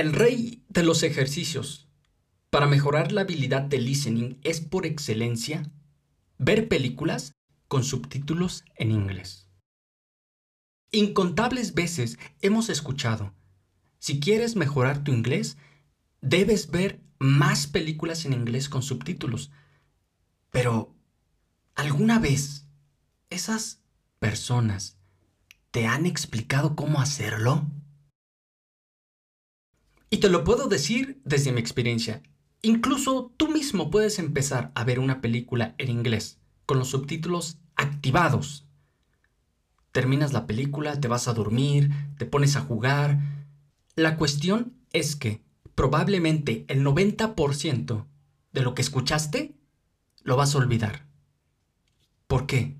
El rey de los ejercicios para mejorar la habilidad de listening es por excelencia ver películas con subtítulos en inglés. Incontables veces hemos escuchado, si quieres mejorar tu inglés, debes ver más películas en inglés con subtítulos. Pero, ¿alguna vez esas personas te han explicado cómo hacerlo? Y te lo puedo decir desde mi experiencia. Incluso tú mismo puedes empezar a ver una película en inglés con los subtítulos activados. Terminas la película, te vas a dormir, te pones a jugar. La cuestión es que probablemente el 90% de lo que escuchaste lo vas a olvidar. ¿Por qué?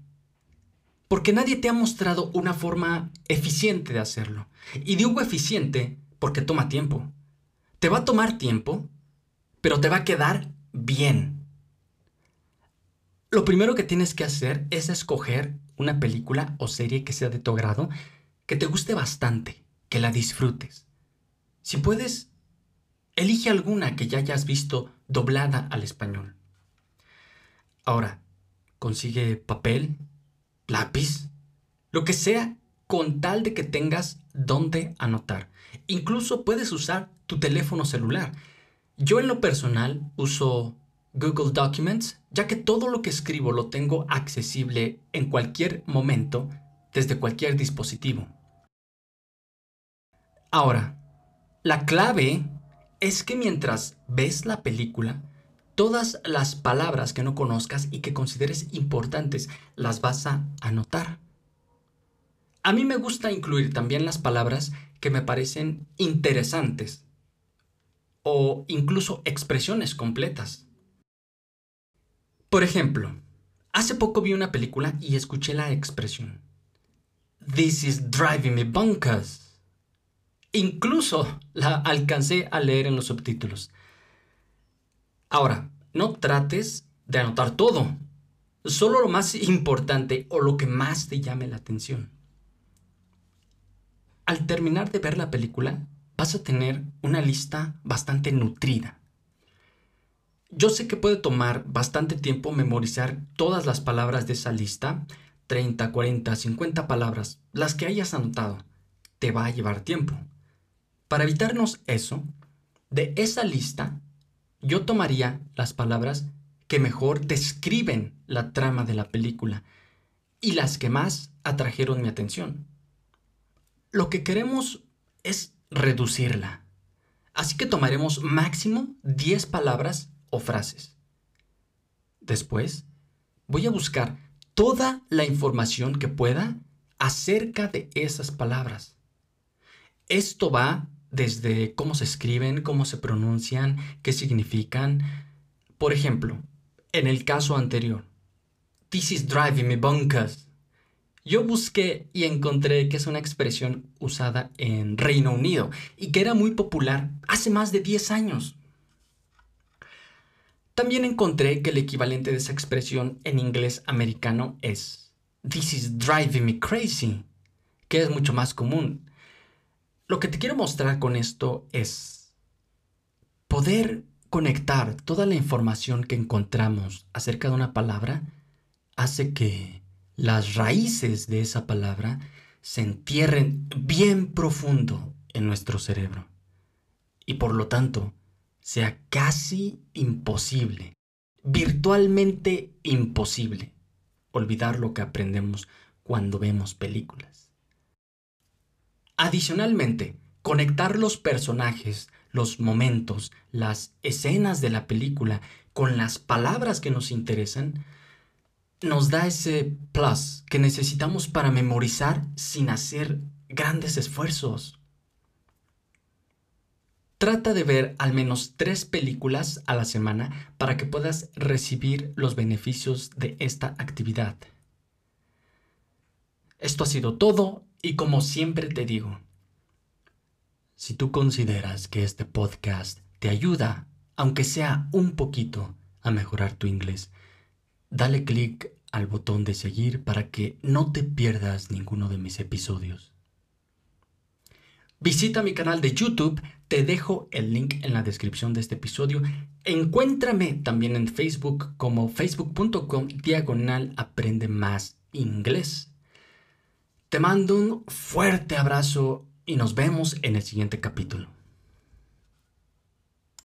Porque nadie te ha mostrado una forma eficiente de hacerlo. Y digo eficiente porque toma tiempo. Te va a tomar tiempo, pero te va a quedar bien. Lo primero que tienes que hacer es escoger una película o serie que sea de tu agrado, que te guste bastante, que la disfrutes. Si puedes, elige alguna que ya hayas visto doblada al español. Ahora, consigue papel, lápiz, lo que sea, con tal de que tengas dónde anotar. Incluso puedes usar tu teléfono celular. Yo en lo personal uso Google Documents, ya que todo lo que escribo lo tengo accesible en cualquier momento desde cualquier dispositivo. Ahora, la clave es que mientras ves la película, todas las palabras que no conozcas y que consideres importantes las vas a anotar. A mí me gusta incluir también las palabras que me parecen interesantes o incluso expresiones completas. Por ejemplo, hace poco vi una película y escuché la expresión This is driving me bonkers. Incluso la alcancé a leer en los subtítulos. Ahora, no trates de anotar todo, solo lo más importante o lo que más te llame la atención. Al terminar de ver la película, vas a tener una lista bastante nutrida yo sé que puede tomar bastante tiempo memorizar todas las palabras de esa lista, 30, 40, 50 palabras, las que hayas anotado. Te va a llevar tiempo. Para evitarnos eso, de esa lista, yo tomaría las palabras que mejor describen la trama de la película y las que más atrajeron mi atención. Lo que queremos es reducirla. Así que tomaremos máximo 10 palabras o frases. Después, voy a buscar toda la información que pueda acerca de esas palabras. Esto va desde cómo se escriben, cómo se pronuncian, qué significan. Por ejemplo, en el caso anterior, This is driving me bonkers. Yo busqué y encontré que es una expresión usada en Reino Unido y que era muy popular hace más de 10 años. También encontré que el equivalente de esa expresión en inglés americano es This is driving me crazy, que es mucho más común. Lo que te quiero mostrar con esto es poder conectar toda la información que encontramos acerca de una palabra hace que las raíces de esa palabra se entierren bien profundo en nuestro cerebro. Y por lo tanto, sea casi imposible, virtualmente imposible, olvidar lo que aprendemos cuando vemos películas. Adicionalmente, conectar los personajes, los momentos, las escenas de la película con las palabras que nos interesan, nos da ese plus que necesitamos para memorizar sin hacer grandes esfuerzos. Trata de ver al menos tres películas a la semana para que puedas recibir los beneficios de esta actividad. Esto ha sido todo y como siempre te digo, si tú consideras que este podcast te ayuda, aunque sea un poquito, a mejorar tu inglés, dale clic al botón de seguir para que no te pierdas ninguno de mis episodios. Visita mi canal de YouTube te dejo el link en la descripción de este episodio. Encuéntrame también en Facebook como facebook.com diagonal aprende más inglés. Te mando un fuerte abrazo y nos vemos en el siguiente capítulo.